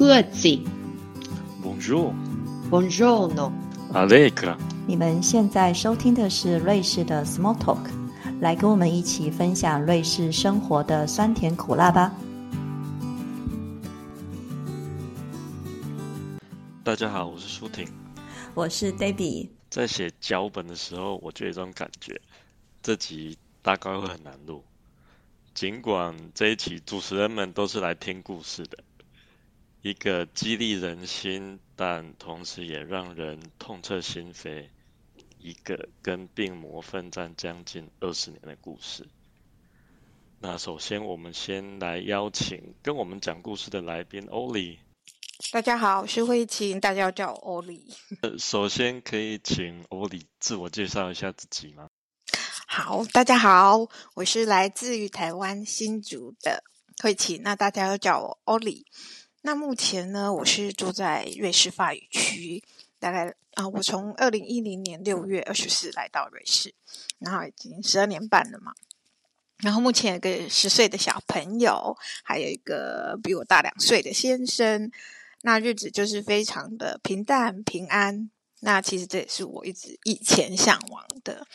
各自。Bonjour, Buongiorno。Allegra。你们现在收听的是瑞士的 Small Talk，来跟我们一起分享瑞士生活的酸甜苦辣吧。大家好，我是舒婷。我是 Debbie。在写脚本的时候，我就有一种感觉，这集大概会很难录。尽管这一期主持人们都是来听故事的，一个激励人心，但同时也让人痛彻心扉，一个跟病魔奋战将近二十年的故事。那首先，我们先来邀请跟我们讲故事的来宾欧里。大家好，我是慧琴，大家要叫我欧里。呃，首先可以请欧里自我介绍一下自己吗？好，大家好，我是来自于台湾新竹的慧琴，那大家要叫我欧里。那目前呢，我是住在瑞士法语区，大概啊、我从二零一零年六月二十四来到瑞士，然后已经十二年半了嘛。然后目前有个十岁的小朋友，还有一个比我大两岁的先生。那日子就是非常的平淡平安。那其实这也是我一直以前向往的。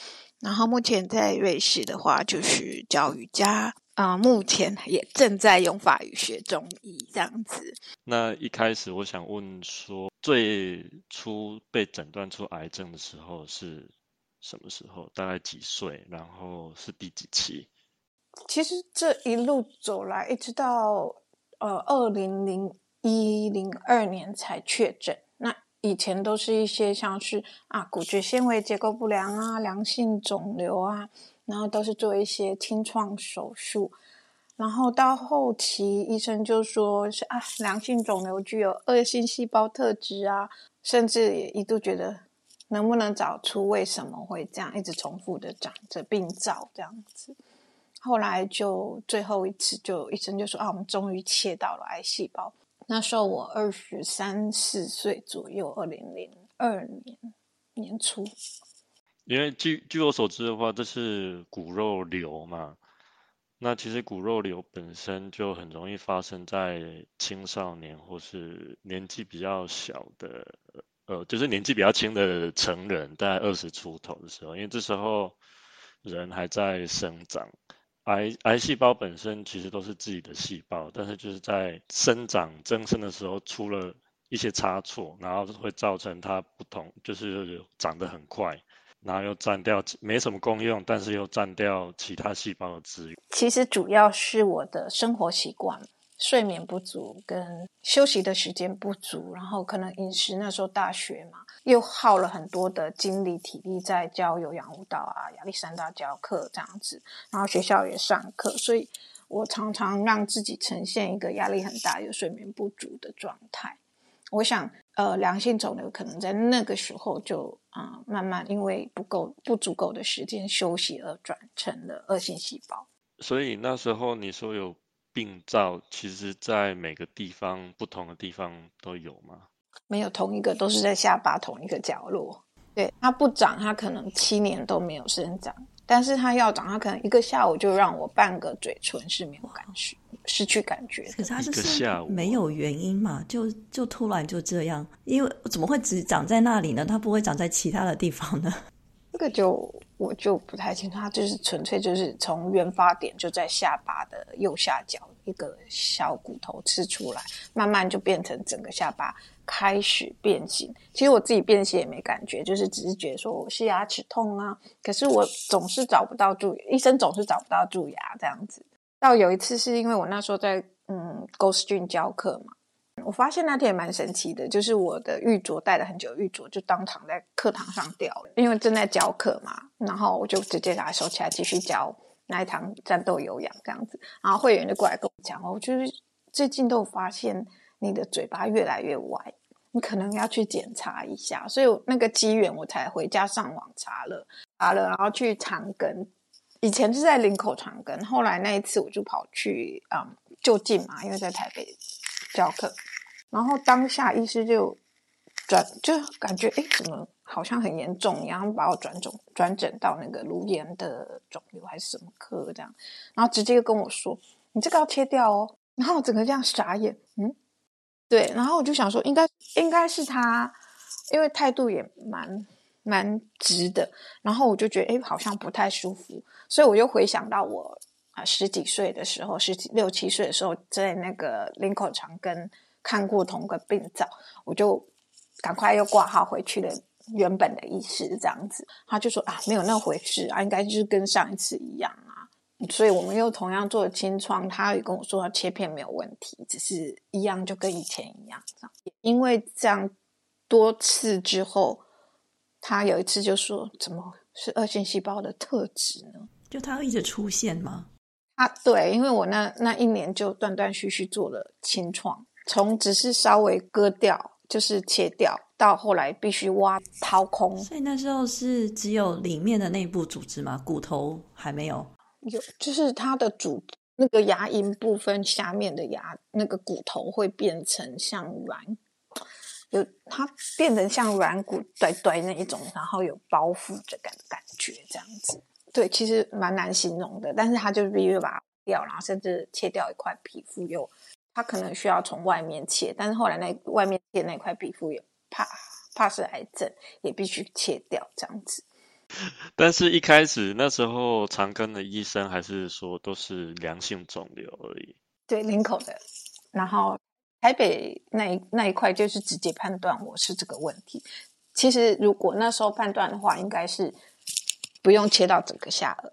然后目前在瑞士的话，就是教瑜伽啊、呃目前也正在用法语学中医这样子。那一开始我想问说，最初被诊断出癌症的时候是什么时候？大概几岁？然后是第几期？其实这一路走来，一直到呃二零零一零二年才确诊。以前都是一些像是啊骨质纤维结构不良啊、良性肿瘤啊，然后都是做一些清创手术。然后到后期，医生就说是啊，良性肿瘤具有恶性细胞特质啊，甚至也一度觉得能不能找出为什么会这样一直重复的长着病灶这样子。后来就最后一次就医生就说啊，我们终于切到了癌细胞。那时候我二十三四岁左右，二零零二年年初。因为据据我所知的话，这是骨肉瘤嘛。那其实骨肉瘤本身就很容易发生在青少年或是年纪比较小的，呃，就是年纪比较轻的成人，大概二十出头的时候，因为这时候人还在生长。癌癌细胞本身其实都是自己的细胞，但是就是在生长增生的时候出了一些差错，然后会造成它不同，就是长得很快，然后又占掉没什么功用，但是又占掉其他细胞的资源。其实主要是我的生活习惯，睡眠不足跟休息的时间不足，然后可能饮食那时候大学嘛，又耗了很多的精力体力在教有氧舞蹈啊、亚历山大教课这样子，然后学校也上课，所以我常常让自己呈现一个压力很大、又睡眠不足的状态。我想，呃，良性肿瘤可能在那个时候就啊、慢慢因为不够不足够的时间休息而转成了恶性细胞。所以那时候你说有病灶，其实在每个地方不同的地方都有吗？没有同一个，都是在下巴同一个角落。对，它不长，它可能七年都没有生长，但是它要长，它可能一个下午就让我半个嘴唇是没有感觉、失去感觉。可是它就一个是下午没有原因嘛，就就突然就这样，因为怎么会只长在那里呢？它不会长在其他的地方呢？这个就我就不太清楚，它就是纯粹就是从原发点就在下巴的右下角一个小骨头吃出来，慢慢就变成整个下巴开始变形。其实我自己变形也没感觉，就是只是觉得说我是牙齿痛啊，可是我总是找不到蛀牙，医生总是找不到蛀牙这样子。到有一次是因为我那时候在嗯 Ghost 郡教课嘛。我发现那天也蛮神奇的，就是我的玉镯戴了很久玉镯就当场在课堂上掉了，因为正在教课嘛，然后我就直接把它收起来继续教那一堂战斗有氧这样子，然后会员就过来跟我讲，哦就是最近都发现你的嘴巴越来越歪，你可能要去检查一下，所以那个机缘我才回家上网查了，查了，然后去长庚，以前是在林口长庚，后来那一次我就跑去嗯就近嘛，因为在台北教课，然后当下医师就转，就感觉哎怎么好像很严重然后，把我转诊转诊到那个颅炎的肿瘤还是什么科这样，然后直接就跟我说你这个要切掉哦，然后我整个这样傻眼，嗯，对，然后我就想说，应该应该是他，因为态度也蛮蛮直的，然后我就觉得，哎，好像不太舒服，所以我又回想到我啊十几岁的时候，十几六七岁的时候，在那个林口长庚看过同个病灶，我就赶快又挂号回去了原本的医师，这样子，他就说啊，没有那回事啊，应该就是跟上一次一样啊，所以我们又同样做了清创，他也跟我说切片没有问题，只是一样就跟以前一样，这样，因为这样多次之后。他有一次就说：“怎么是恶性细胞的特质呢？就它会一直出现吗？”啊，对，因为我那那一年就断断续续做了清创，从只是稍微割掉，就是切掉，到后来必须挖掏空。所以那时候是只有里面的内部组织吗？骨头还没有？有，就是它的主那个牙龈部分下面的牙那个骨头会变成像软。有它变成像软骨堆堆那一种，然后有包覆的感感觉这样子。对，其实蛮难形容的。但是它就是必须把它掉，然后甚至切掉一块皮肤，又它可能需要从外面切。但是后来那外面切那块皮肤也怕怕是癌症，也必须切掉这样子。但是一开始那时候长庚的医生还是说都是良性肿瘤而已。对，领口的，然后。台北那一那一块就是直接判断我是这个问题。其实如果那时候判断的话，应该是不用切到整个下颚。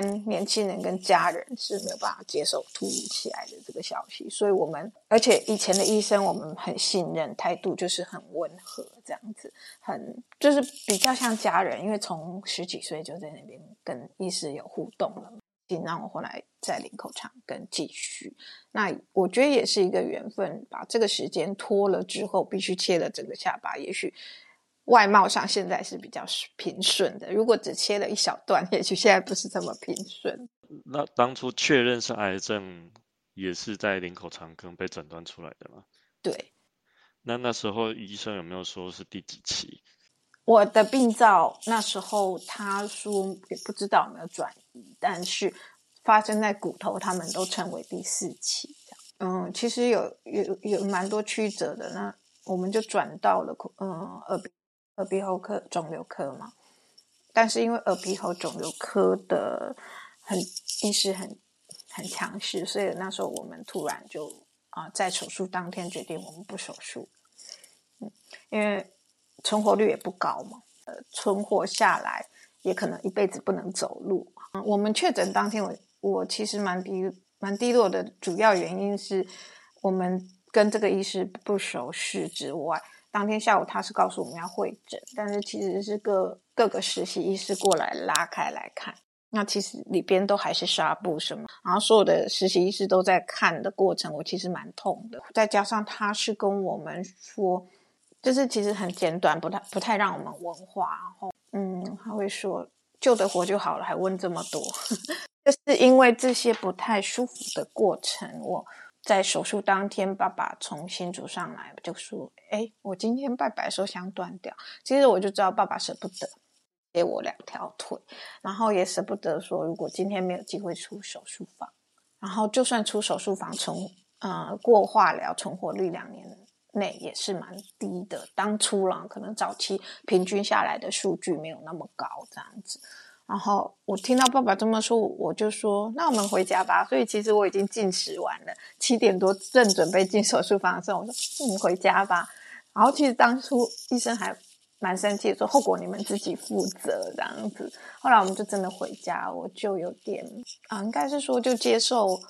年轻人跟家人是没有办法接受突如其来的这个消息，所以我们而且以前的医生我们很信任，态度就是很温和，这样子很就是比较像家人，因为从十几岁就在那边跟医师有互动了。让我后来在领口长跟继续，那我觉得也是一个缘分，把这个时间拖了之后，必须切了整个下巴。也许外貌上现在是比较平顺的，如果只切了一小段，也许现在不是这么平顺。那当初确认是癌症，也是在领口长庚被诊断出来的吗？对。那那时候医生有没有说是第几期？我的病灶那时候他说也不知道有没有转移，但是发生在骨头，他们都称为第四期。嗯，其实有有有蛮多曲折的，那我们就转到了嗯耳鼻耳鼻喉科肿瘤科嘛。但是因为耳鼻喉肿瘤科的很医师很很强势，所以那时候我们突然就啊在手术当天决定我们不手术。嗯，因为。存活率也不高嘛，呃，存活下来也可能一辈子不能走路。嗯，我们确诊当天，我我其实蛮低蛮低落的，主要原因是我们跟这个医师不熟识之外，当天下午他是告诉我们要会诊，但是其实是各各个实习医师过来拉开来看，那其实里边都还是纱布什么，然后所有的实习医师都在看的过程，我其实蛮痛的，再加上他是跟我们说。就是其实很简短，不太不太让我们文化，然后嗯，他会说救得活就好了，还问这么多，就是因为这些不太舒服的过程。我在手术当天，爸爸从新竹上来就说：“哎，我今天拜拜的时候想断掉。”其实我就知道爸爸舍不得给我两条腿，然后也舍不得说，如果今天没有机会出手术房，然后就算出手术房，存呃过化疗存活率两年。内也是蛮低的，当初啦，可能早期平均下来的数据没有那么高这样子。然后我听到爸爸这么说，我就说：“那我们回家吧。”所以其实我已经进食完了，七点多正准备进手术房的时候，我说：“我们回家吧。”然后其实当初医生还蛮生气，说：“后果你们自己负责。”这样子。后来我们就真的回家，我就有点啊，应该是说就接受。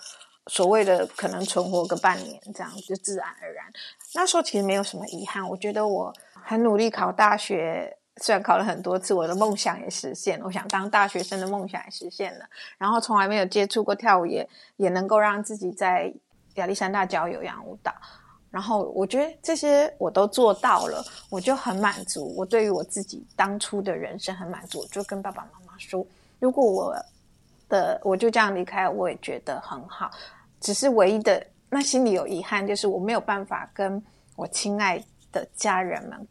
所谓的可能存活个半年，这样就自然而然。那时候其实没有什么遗憾，我觉得我很努力考大学，虽然考了很多次，我的梦想也实现了。我想当大学生的梦想也实现了。然后从来没有接触过跳舞，也也能够让自己在亚历山大教有氧舞蹈。然后我觉得这些我都做到了，我就很满足。我对于我自己当初的人生很满足，我就跟爸爸妈妈说：如果我。的我就这样离开，我也觉得很好。只是唯一的那心里有遗憾，就是我没有办法跟我亲爱的家人们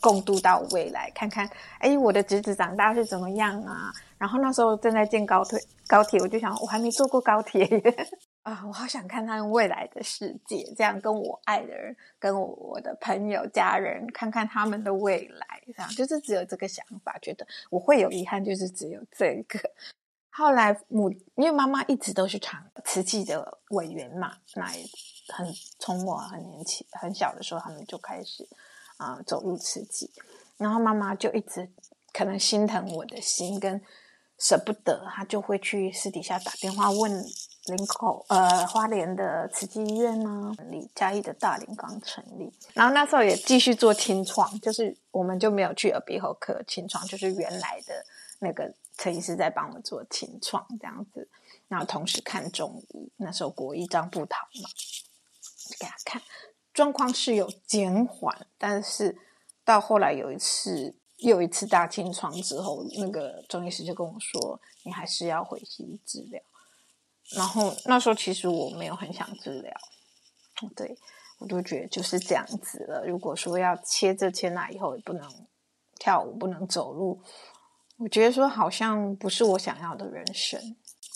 共度到未来，看看哎，我的侄子长大是怎么样啊？然后那时候正在建高铁，高铁我就想，我还没坐过高铁耶。啊，我好想看他们未来的世界，这样跟我爱的人、跟我的朋友、家人看看他们的未来，这样就是只有这个想法，觉得我会有遗憾，就是只有这个。后来母，因为妈妈一直都是长瓷器的委员嘛，那也很从我很年轻、很小的时候，他们就开始啊走入慈济，然后妈妈就一直可能心疼我的心跟舍不得，她就会去私底下打电话问林口呃花莲的慈济医院呢，李嘉义的大林刚成立，然后那时候也继续做清创，就是我们就没有去耳鼻喉科清创，就是原来的那个。陈医师在帮我做清创这样子，然后同时看中医。那时候国医张步桃嘛，给他看状况是有减缓，但是到后来有一次又一次大清创之后，那个中医师就跟我说：“你还是要回去治疗。”然后那时候其实我没有很想治疗，对我就觉得就是这样子了。如果说要切这切那，以后也不能跳舞，不能走路。我觉得说好像不是我想要的人生，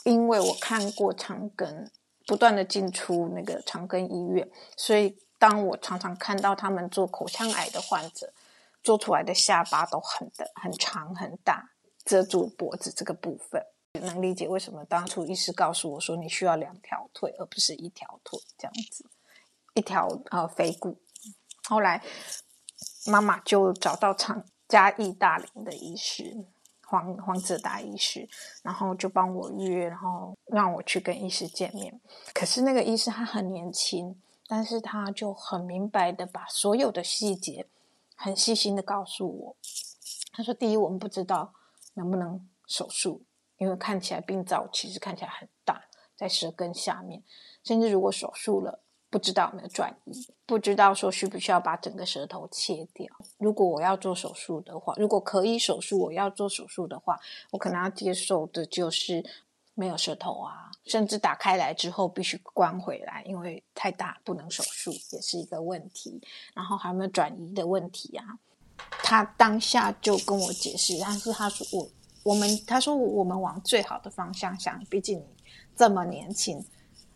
因为我看过长庚不断的进出那个长庚医院，所以当我常常看到他们做口腔癌的患者做出来的下巴都很的很长很大，遮住脖子这个部分，能理解为什么当初医师告诉我说你需要两条腿而不是一条腿这样子，一条呃腓骨。后来妈妈就找到长嘉义大林的医师。黄黄子达医师，然后就帮我约，然后让我去跟医师见面。可是那个医师他很年轻，但是他就很明白的把所有的细节很细心的告诉我。他说：“第一，我们不知道能不能手术，因为看起来病灶其实看起来很大，在舌根下面，甚至如果手术了。”不知道有没有转移，不知道说需不需要把整个舌头切掉。如果我要做手术的话，如果可以手术，我要做手术的话，我可能要接受的就是没有舌头啊，甚至打开来之后必须关回来，因为太大不能手术，也是一个问题。然后还有没有转移的问题啊？他当下就跟我解释，但是他说我我们他说我们往最好的方向想，毕竟你这么年轻。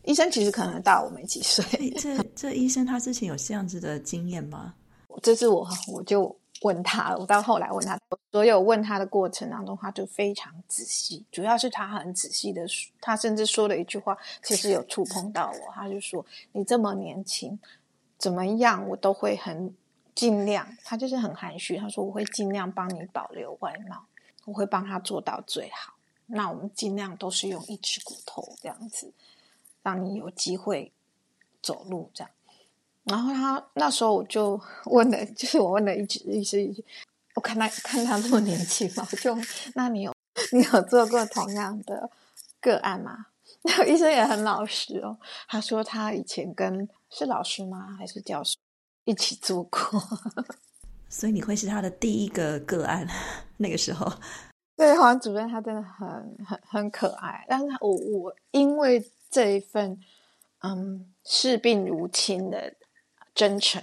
医生其实可能大我没几岁。这 这医生他之前有这样子的经验吗？这是我我就问他，我到后来问他，所有问他的过程当中，他就非常仔细。主要是他很仔细的，他甚至说了一句话，其实有触碰到我。他就说：“你这么年轻，怎么样，我都会很尽量。”他就是很含蓄，他说：“我会尽量帮你保留外貌，我会帮他做到最好。那我们尽量都是用一只骨头这样子。”让你有机会走路这样，然后他那时候我就 问了，就是我问了一句，意思一句，我看他看他这么年轻嘛，我就那你有你有做过同样的个案吗？那个医生也很老实哦，他说他以前跟是老师吗还是教授一起做过，所以你会是他的第一个个案。那个时候，对，黄主任他真的很很很可爱，但是我我因为。这一份嗯视病如亲的真诚，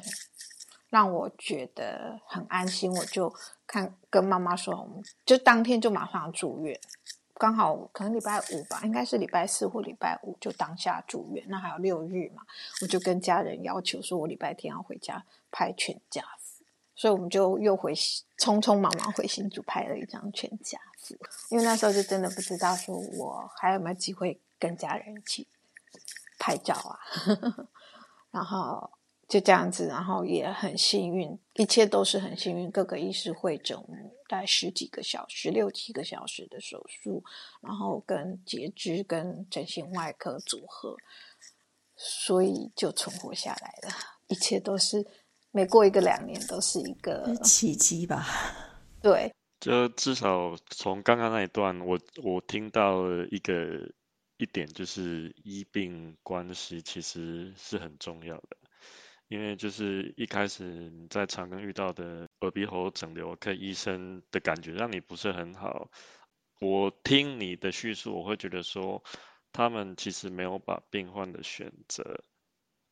让我觉得很安心。我就看跟妈妈说，我们就当天就马上住院，刚好可能礼拜五吧，应该是礼拜四或礼拜五就当下住院。那还有六日嘛，我就跟家人要求说，我礼拜天要回家拍全家福，所以我们就又回匆匆忙忙回新竹拍了一张全家福。因为那时候就真的不知道说我还有没有机会。跟家人一起拍照啊，然后就这样子，然后也很幸运，一切都是很幸运。各个医师会诊，大概十几个小时、六七个小时的手术，然后跟截肢、跟整形外科组合，所以就存活下来了。一切都是每过一个两年都是一个奇迹吧？对，就至少从刚刚那一段，我我听到一个。一点就是医病关系其实是很重要的，因为就是一开始你在长庚遇到的耳鼻喉整流科医生的感觉让你不是很好。我听你的叙述，我会觉得说他们其实没有把病患的选择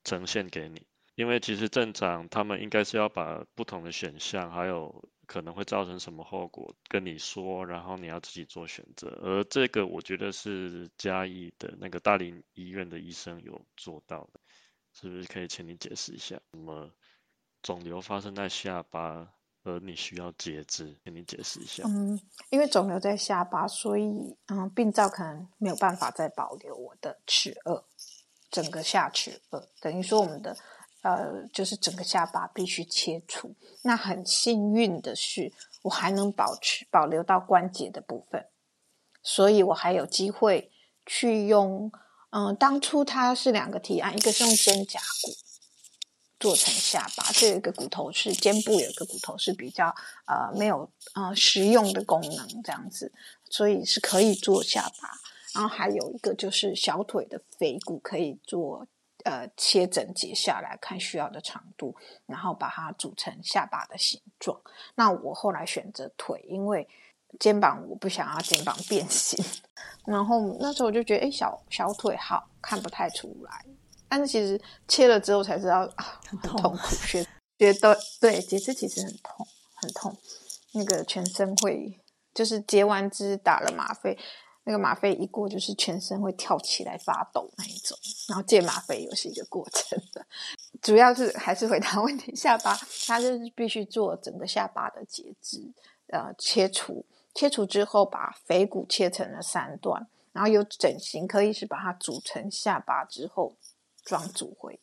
呈现给你，因为其实正常他们应该是要把不同的选项还有可能会造成什么后果跟你说，然后你要自己做选择。而这个我觉得是嘉义的那个大林医院的医生有做到的，是不是可以请你解释一下？什么肿瘤发生在下巴，而你需要截肢，请你解释一下。嗯，因为肿瘤在下巴，所以嗯，病灶可能没有办法再保留我的齿颚，整个下齿颚，等于说我们的。呃，就是整个下巴必须切除。那很幸运的是，我还能保持保留到关节的部分，所以我还有机会去用。嗯，当初它是两个提案，一个是用肩胛骨做成下巴，这一个骨头是肩部有一个骨头是比较呃没有呃实用的功能这样子，所以是可以做下巴。然后还有一个就是小腿的腓骨可以做。呃，切整截下来看需要的长度，然后把它组成下巴的形状。那我后来选择腿，因为肩膀我不想要肩膀变形。然后那时候我就觉得，哎，小小腿好看不太出来。但是其实切了之后才知道啊，很痛苦。觉觉得对，截肢其实很痛，很痛。那个全身会，就是截完肢打了吗啡。那个吗啡一过，就是全身会跳起来发抖那一种，然后戒吗啡又是一个过程的，主要是还是回答问题，下巴它就是必须做整个下巴的截肢，呃，切除，切除之后把腓骨切成了三段，然后有整形可以是把它组成下巴之后装组回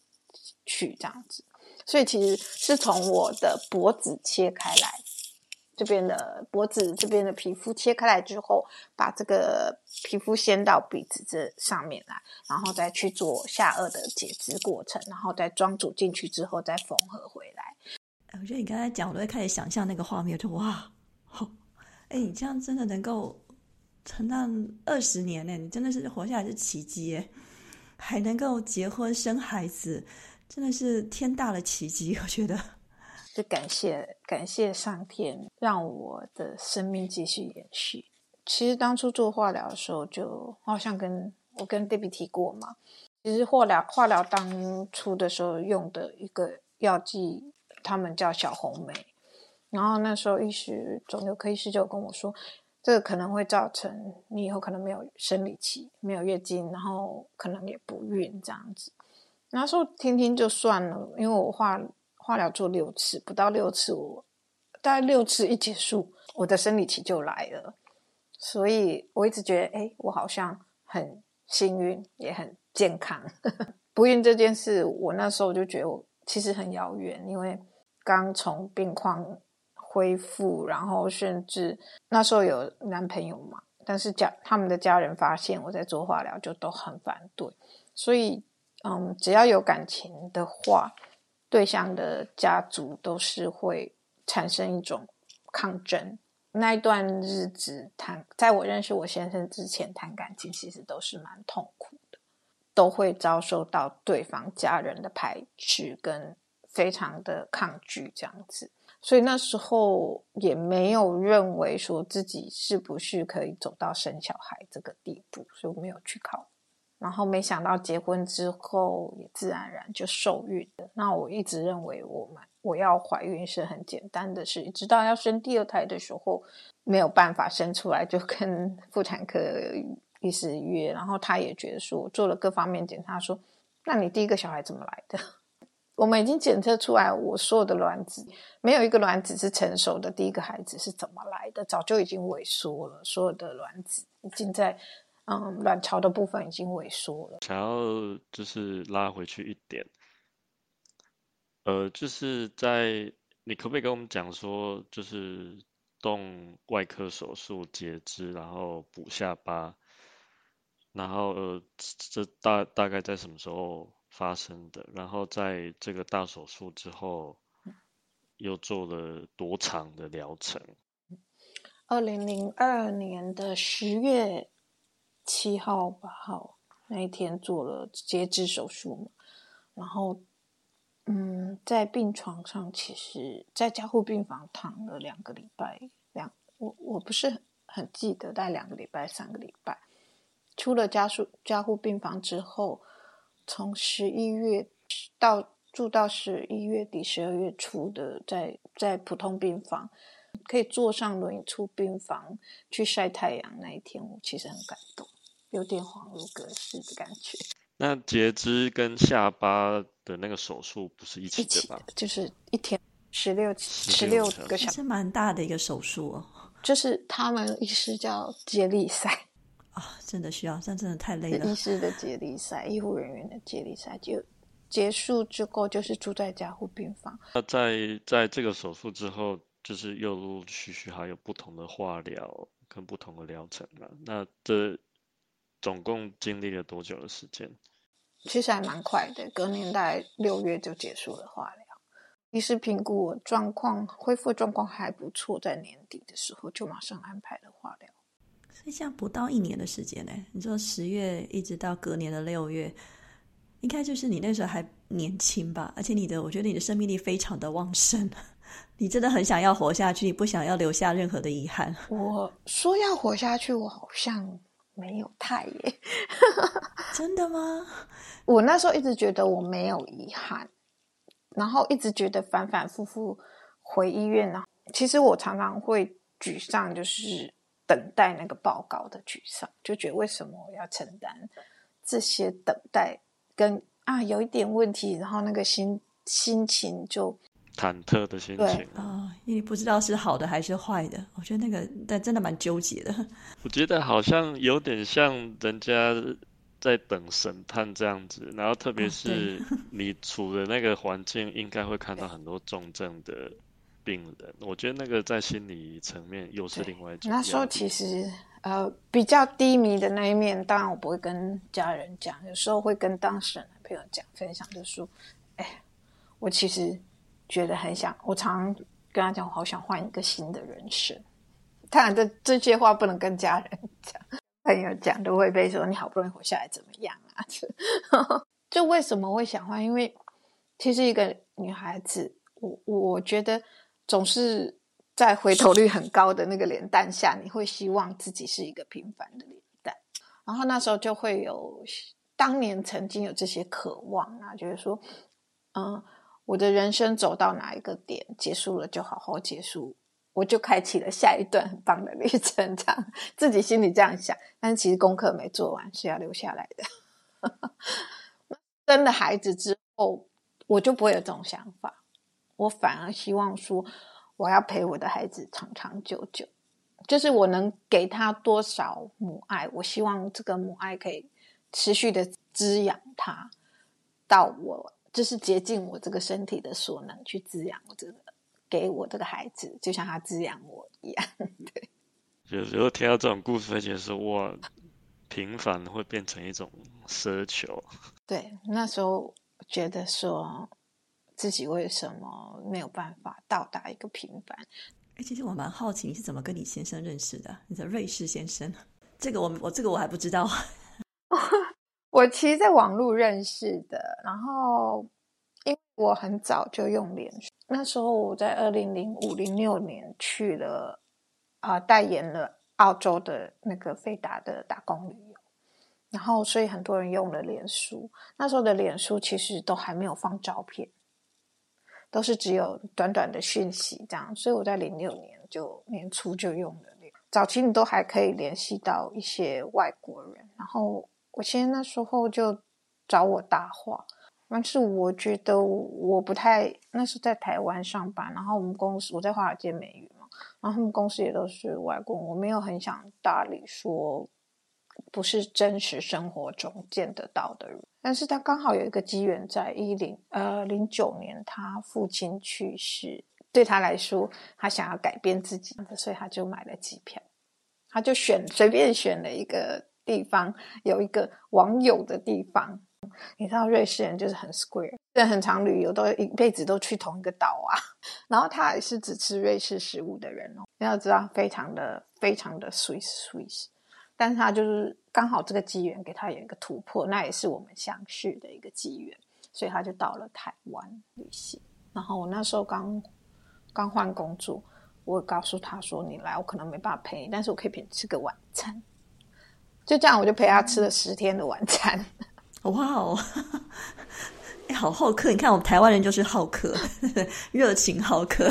去这样子，所以其实是从我的脖子切开来。这边的脖子这边的皮肤切开来之后，把这个皮肤掀到鼻子这上面来，然后再去做下颚的截肢过程，然后再装组进去之后再缝合回来。我觉得你刚才讲，我都会开始想象那个画面，就哇，哎，你这样真的能够撑到二十年呢？你真的是活下来是奇迹耶，还能够结婚生孩子，真的是天大的奇迹，我觉得。就感谢感谢上天，让我的生命继续延续。其实当初做化疗的时候，就好像跟我跟 Debbie 提过嘛。其实化疗化疗当初的时候用的一个药剂，他们叫小红梅。然后那时候医师肿瘤科医师就跟我说，这个可能会造成你以后可能没有生理期，没有月经，然后可能也不孕这样子。那时候听听就算了，因为我化。化疗做六次，不到六次，我大概六次一结束，我的生理期就来了。所以我一直觉得，哎，我好像很幸运，也很健康。不孕这件事，我那时候就觉得我其实很遥远，因为刚从病况恢复，然后甚至那时候有男朋友嘛，但是家他们的家人发现我在做化疗，就都很反对。所以，嗯，只要有感情的话。对象的家族都是会产生一种抗争。那一段日子谈，在我认识我先生之前谈感情，其实都是蛮痛苦的，都会遭受到对方家人的排斥跟非常的抗拒这样子。所以那时候也没有认为说自己是不是可以走到生小孩这个地步，所以我没有去考。然后没想到结婚之后也自然而然就受孕的。那我一直认为我们我要怀孕是很简单的事，直到要生第二胎的时候没有办法生出来，就跟妇产科医师约，然后他也觉得说做了各方面检查，说那你第一个小孩怎么来的？我们已经检测出来，我所有的卵子没有一个卵子是成熟的，第一个孩子是怎么来的？早就已经萎缩了，所有的卵子已经在。嗯，卵巢的部分已经萎缩了。想要就是拉回去一点，呃，就是在你可不可以跟我们讲说，就是动外科手术截肢，然后补下巴，然后呃，这大大概在什么时候发生的？然后在这个大手术之后，又做了多长的疗程？二零零二年的十月。七号、八号那一天做了截肢手术嘛，然后，嗯，在病床上，其实，在加护病房躺了两个礼拜，两我我不是很记得，大概两个礼拜、三个礼拜。出了加护加护病房之后，从十一月到住到十一月底、十二月初的，在在普通病房，可以坐上轮椅出病房去晒太阳那一天，我其实很感动，有点恍如隔世的感觉。那截肢跟下巴的那个手术不是一起的吧？就是一天十六十16六个小时，是蛮大的一个手术哦。就是他们医师叫接力赛，啊，真的需要，这样真的太累了医。师的接力赛，医护人员的接力赛，就结束之后就是住在加护病房。那在在这个手术之后，就是又陆陆续续还有不同的化疗跟不同的疗程了？那这总共经历了多久的时间？其实还蛮快的，隔年大概六月就结束了化疗。医师评估我状况恢复状况还不错，在年底的时候就马上安排了化疗。所以这样不到一年的时间呢，你说十月一直到隔年的六月，应该就是你那时候还年轻吧？而且你的，我觉得你的生命力非常的旺盛，你真的很想要活下去，你不想要留下任何的遗憾。我说要活下去，我好像没有太耶。真的吗？我那时候一直觉得我没有遗憾，然后一直觉得反反复复回医院呢。其实我常常会沮丧，就是等待那个报告的沮丧，就觉得为什么我要承担这些等待跟啊有一点问题，然后那个心心情就忐忑的心情。啊、因为你不知道是好的还是坏的，我觉得那个但真的蛮纠结的。我觉得好像有点像人家在等审判这样子，然后特别哦是你处的那个环境，应该会看到很多重症的病人。我觉得那个在心理层面又是另外一种那时候其实呃比较低迷的那一面，当然我不会跟家人讲，有时候会跟当事人的朋友讲分享，就说，哎，我其实觉得很想，我常常跟他讲，我好想换一个新的人生。当然这这些话不能跟家人讲，朋友讲都会被说你好不容易活下来怎么样啊？就为什么会想换？因为其实一个女孩子，我我觉得总是在回头率很高的那个脸蛋下，你会希望自己是一个平凡的脸蛋，然后那时候就会有当年曾经有这些渴望啊，就是说，嗯，我的人生走到哪一个点结束了，就好好结束。我就开启了下一段很棒的旅程，这样自己心里这样想，但是其实功课没做完，是要留下来的。生了孩子之后，我就不会有这种想法，我反而希望说，我要陪我的孩子长长久久，就是我能给他多少母爱，我希望这个母爱可以持续的滋养他，到我就是竭尽我这个身体的所能去滋养我这个，给我这个孩子，就像他滋养我一样。对，有时候听到这种故事，会觉得说哇，平凡会变成一种奢求。对，那时候觉得说自己为什么没有办法到达一个平凡？哎，其实我蛮好奇你是怎么跟你先生认识的？你的瑞士先生，这个我我这个我还不知道。我其实在网络认识的，然后因为我很早就用脸书，那时候我在二零零五零六年去了啊、代言了澳洲的那个费达的打工旅游，然后所以很多人用了脸书，那时候的脸书其实都还没有放照片，都是只有短短的讯息这样，所以我在零六年就年初就用了，早期你都还可以联系到一些外国人，然后。我其实那时候就找我搭话，但是我觉得我不太那时候在台湾上班，然后我们公司我在华尔街美语嘛，然后他们公司也都是外国人，我没有很想搭理说不是真实生活中见得到的人。但是他刚好有一个机缘，在一零呃零九年，他父亲去世，对他来说，他想要改变自己，所以他就买了机票，他就选随便选了一个。地方有一个网友的地方，你知道瑞士人就是很 square，人很常旅游，都一辈子都去同一个岛啊。然后他也是只吃瑞士食物的人哦，你要知道非常的非常的 Swiss Swiss，但是他就是刚好这个机缘给他有一个突破，那也是我们相识的一个机缘，所以他就到了台湾旅行。然后我那时候刚刚换工作，我告诉他说：“你来，我可能没办法陪你，但是我可以陪你吃个晚餐。”就这样，我就陪他吃了十天的晚餐。哇哦，哎，好好客。你看我们台湾人就是好客，热情好客。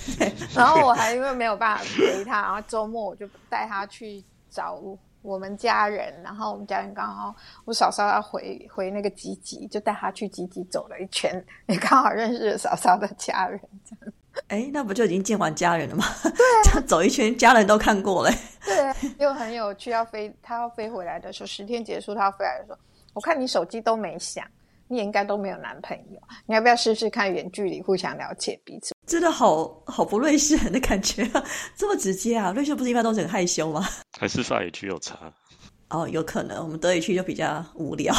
然后我还因为没有办法陪他，然后周末我就带他去找我们家人。然后我们家人刚好我嫂嫂要回回那个吉吉，就带她去吉吉走了一圈，也刚好认识了嫂嫂的家人。这样，哎，那不就已经见完家人了吗？对，这 样走一圈，家人都看过了。对，又很有趣。要飞，他要飞回来的时候，十天结束，他要飞来的时候，我看你手机都没响。你也应该都没有男朋友，你要不要试试看远距离互相了解彼此？真的好好不瑞士人的感觉，这么直接啊！瑞士不是一般都很害羞吗？还是法语区有差？哦，有可能，我们德语区就比较无聊，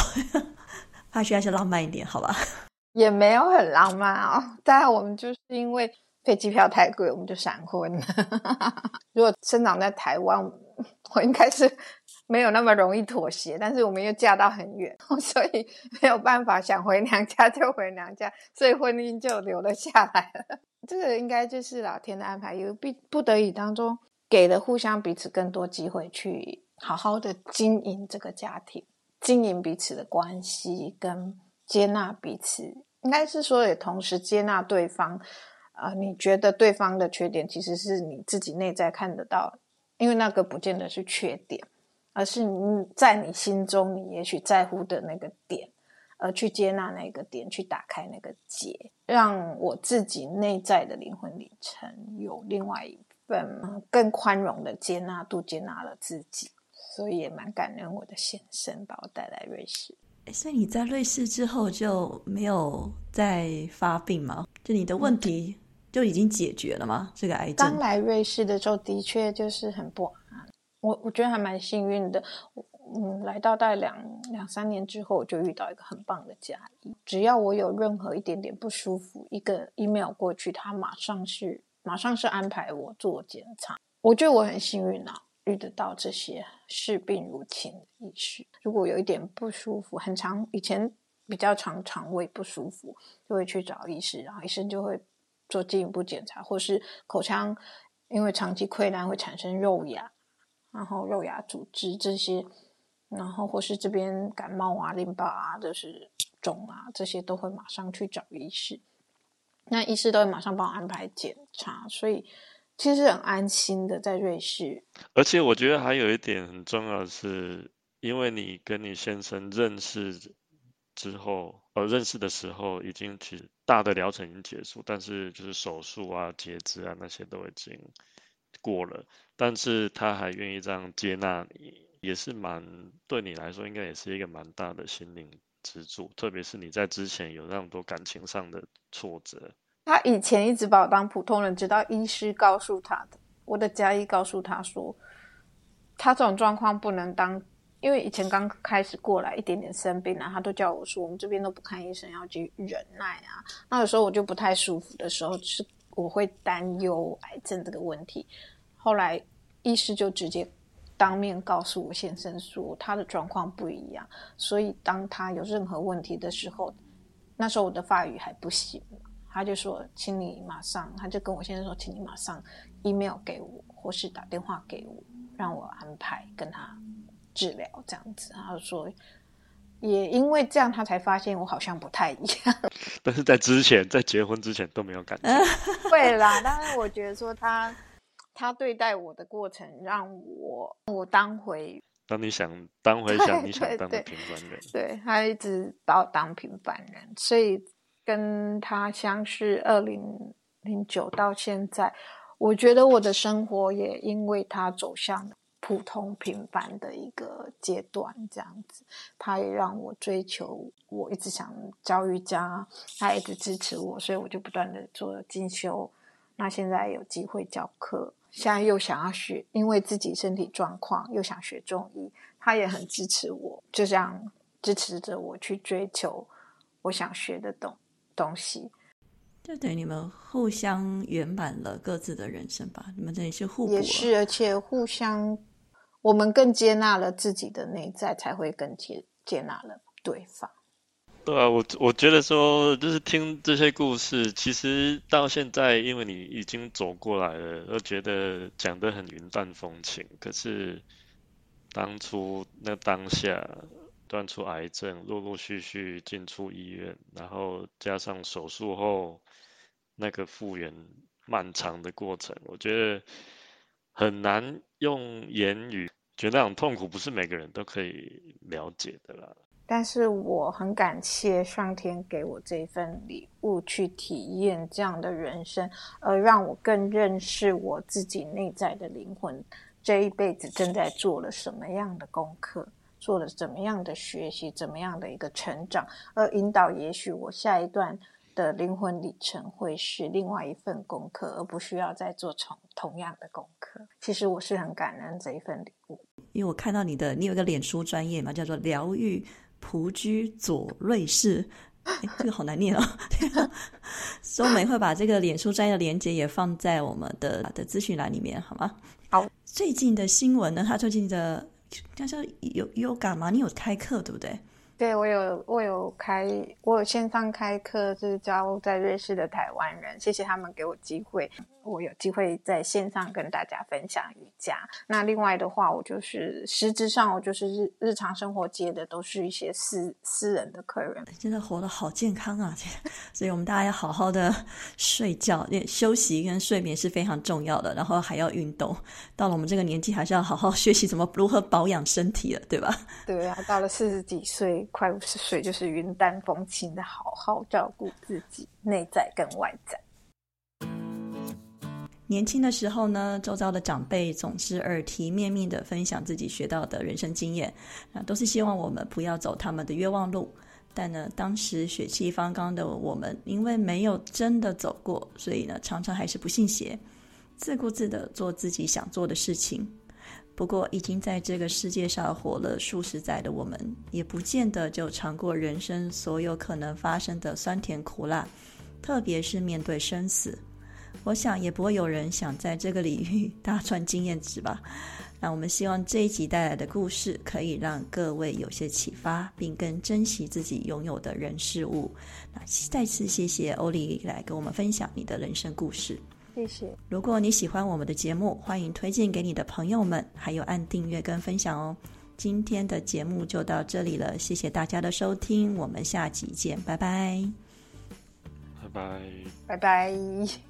法语区还是浪漫一点，好吧？也没有很浪漫啊，当然我们就是因为飞机票太贵，我们就闪婚了。如果生长在台湾，我应该是。没有那么容易妥协，但是我们又嫁到很远，所以没有办法想回娘家就回娘家，所以婚姻就留了下来了。这个应该就是老天的安排，有必不得已当中给了互相彼此更多机会，去好好的经营这个家庭，经营彼此的关系，跟接纳彼此，应该是说也同时接纳对方。啊，你觉得对方的缺点，其实是你自己内在看得到，因为那个不见得是缺点。而是你在你心中，你也许在乎的那个点，而去接纳那个点，去打开那个结，让我自己内在的灵魂里程有另外一份更宽容的接纳度，接纳了自己，所以也蛮感恩我的先生把我带来瑞士。所以你在瑞士之后就没有再发病吗？就你的问题就已经解决了吗？这个癌症刚来瑞士的时候，的确就是很不。我我觉得还蛮幸运的，嗯，来到大概两两三年之后，我就遇到一个很棒的家医。只要我有任何一点点不舒服，一个 email 过去，他马上是马上是安排我做检查。我觉得我很幸运啊，遇得到这些视病如亲的医师。如果有一点不舒服，很长以前比较常肠胃不舒服，就会去找医师，然后医生就会做进一步检查，或是口腔因为长期溃烂会产生肉芽。然后肉芽组织这些，然后或是这边感冒啊、淋巴啊，就是肿啊，这些都会马上去找医师。那医师都会马上帮我安排检查，所以其实很安心的在瑞士。而且我觉得还有一点很重要的是，因为你跟你先生认识之后，呃，认识的时候已经其实大的疗程已经结束，但是就是手术啊、截肢啊那些都已经。过了，但是他还愿意这样接纳你，也是蛮对你来说，应该也是一个蛮大的心灵支柱。特别是你在之前有那么多感情上的挫折，他以前一直把我当普通人，直到医师告诉他的，我的家医告诉他说，他这种状况不能当，因为以前刚开始过来一点点生病啊，他都叫我说，我们这边都不看医生，要去忍耐啊。那有时候我就不太舒服的时候是。我会担忧癌症这个问题，后来医师就直接当面告诉我先生说他的状况不一样，所以当他有任何问题的时候，那时候我的法语还不行，他就说，请你马上，他就跟我先生说，请你马上 email 给我，或是打电话给我，让我安排跟他治疗这样子。他说。也因为这样，他才发现我好像不太一样。但是在之前，在结婚之前都没有感觉。会啦，但是我觉得说他，他对待我的过程，让我我当回当你想当回想你想当的 平凡人，对他一直把我当平凡人，所以跟他相识二零零九到现在，我觉得我的生活也因为他走向了。普通平凡的一个阶段，这样子，他也让我追求，我一直想教瑜伽，他一直支持我，所以我就不断的做进修。那现在有机会教课，现在又想要学，因为自己身体状况又想学中医，他也很支持我，就这样支持着我去追求我想学的东东西。就等于你们互相圆满了各自的人生吧？你们这里是互补，也是，而且互相。我们更接纳了自己的内在，才会更接接纳了对方。对啊，我我觉得说，就是听这些故事，其实到现在，因为你已经走过来了，都觉得讲得很云淡风轻。可是当初那当下，断出癌症，陆陆续续进出医院，然后加上手术后那个复原漫长的过程，我觉得很难用言语，觉得那种痛苦不是每个人都可以了解的啦。但是我很感谢上天给我这份礼物，去体验这样的人生，而让我更认识我自己内在的灵魂。这一辈子正在做了什么样的功课，做了怎么样的学习，怎么样的一个成长，而引导也许我下一段的灵魂里程会是另外一份功课，而不需要再做同同样的功课。其实我是很感恩这一份礼物，因为我看到你的，你有一个脸书专业嘛，叫做疗愈。蒲居左瑞士，这个好难念哦。所以我们会把这个脸书专业的连接也放在我们的的资讯栏里面，好吗？好。最近的新闻呢？他最近的叫做有有感吗？你有开课对不对？对，我有我有开，我有线上开课，就是教在瑞士的台湾人，谢谢他们给我机会。我有机会在线上跟大家分享瑜伽。那另外的话，我就是实质上我就是日日常生活接的都是一些私私人的客人。真的活得好健康啊！所以我们大家要好好的睡觉，休息跟睡眠是非常重要的。然后还要运动。到了我们这个年纪，还是要好好学习怎么如何保养身体了，对吧？对啊，到了四十几岁、快五十岁，就是云淡风轻的好好照顾自己，内在跟外在。年轻的时候呢，周遭的长辈总是耳提面命的分享自己学到的人生经验，那都是希望我们不要走他们的冤枉路。但呢，当时血气方刚的我们，因为没有真的走过，所以呢，常常还是不信邪，自顾自的做自己想做的事情。不过，已经在这个世界上活了数十载的我们，也不见得就尝过人生所有可能发生的酸甜苦辣，特别是面对生死。我想也不会有人想在这个领域大赚经验值吧。那我们希望这一集带来的故事可以让各位有些启发，并更珍惜自己拥有的人事物。那再次谢谢欧丽来跟我们分享你的人生故事。谢谢。如果你喜欢我们的节目，欢迎推荐给你的朋友们，还有按订阅跟分享哦。今天的节目就到这里了，谢谢大家的收听，我们下集见，拜拜。拜拜，拜拜。